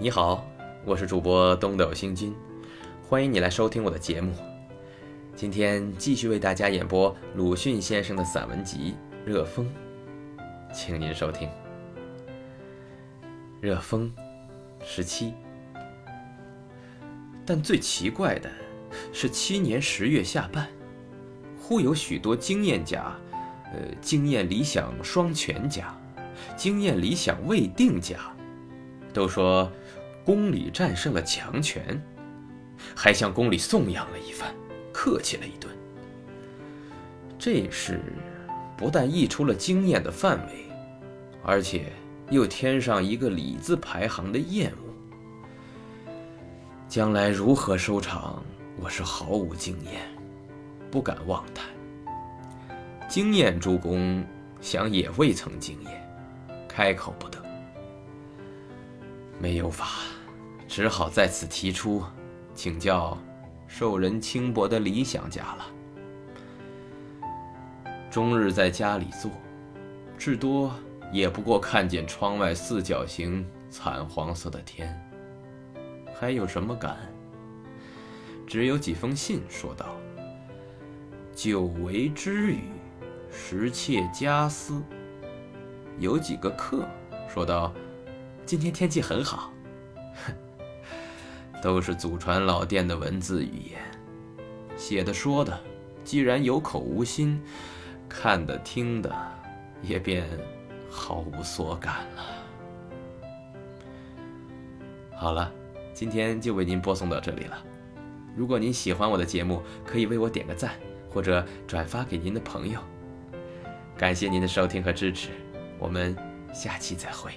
你好，我是主播东斗星君，欢迎你来收听我的节目。今天继续为大家演播鲁迅先生的散文集《热风》，请您收听《热风》十七。但最奇怪的是，七年十月下半，忽有许多经验家，呃，经验理想双全家，经验理想未定家，都说。宫里战胜了强权，还向宫里颂扬了一番，客气了一顿。这事不但溢出了经验的范围，而且又添上一个“礼”字排行的厌恶。将来如何收场，我是毫无经验，不敢妄谈。经验诸公想也未曾经验，开口不得，没有法。只好在此提出，请教受人轻薄的理想家了。终日在家里坐，至多也不过看见窗外四角形惨黄色的天，还有什么感？只有几封信说道：“久违之语，实切家思。”有几个客说道：“今天天气很好。”都是祖传老店的文字语言，写的说的，既然有口无心，看的听的，也便毫无所感了。好了，今天就为您播送到这里了。如果您喜欢我的节目，可以为我点个赞，或者转发给您的朋友。感谢您的收听和支持，我们下期再会。